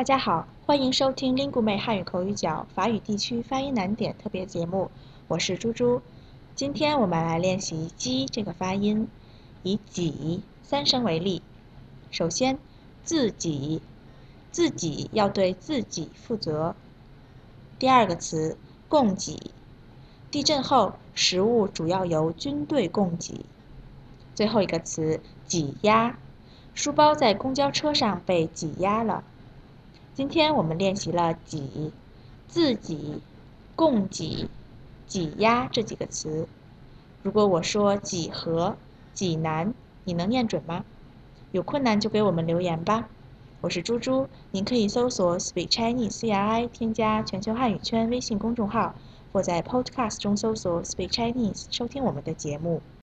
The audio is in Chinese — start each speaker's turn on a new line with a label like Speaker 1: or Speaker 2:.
Speaker 1: 大家好，欢迎收听 Lingu 妹汉语口语角法语地区发音难点特别节目，我是猪猪。今天我们来练习“鸡”这个发音，以“几”三声为例。首先，自己，自己要对自己负责。第二个词，供给，地震后食物主要由军队供给。最后一个词，挤压，书包在公交车上被挤压了。今天我们练习了“挤”、“自己”、“供给”、“挤压”这几个词。如果我说“几何”、“济南”，你能念准吗？有困难就给我们留言吧。我是猪猪，您可以搜索 “Speak Chinese CRI”，添加全球汉语圈微信公众号，或在 Podcast 中搜索 “Speak Chinese” 收听我们的节目。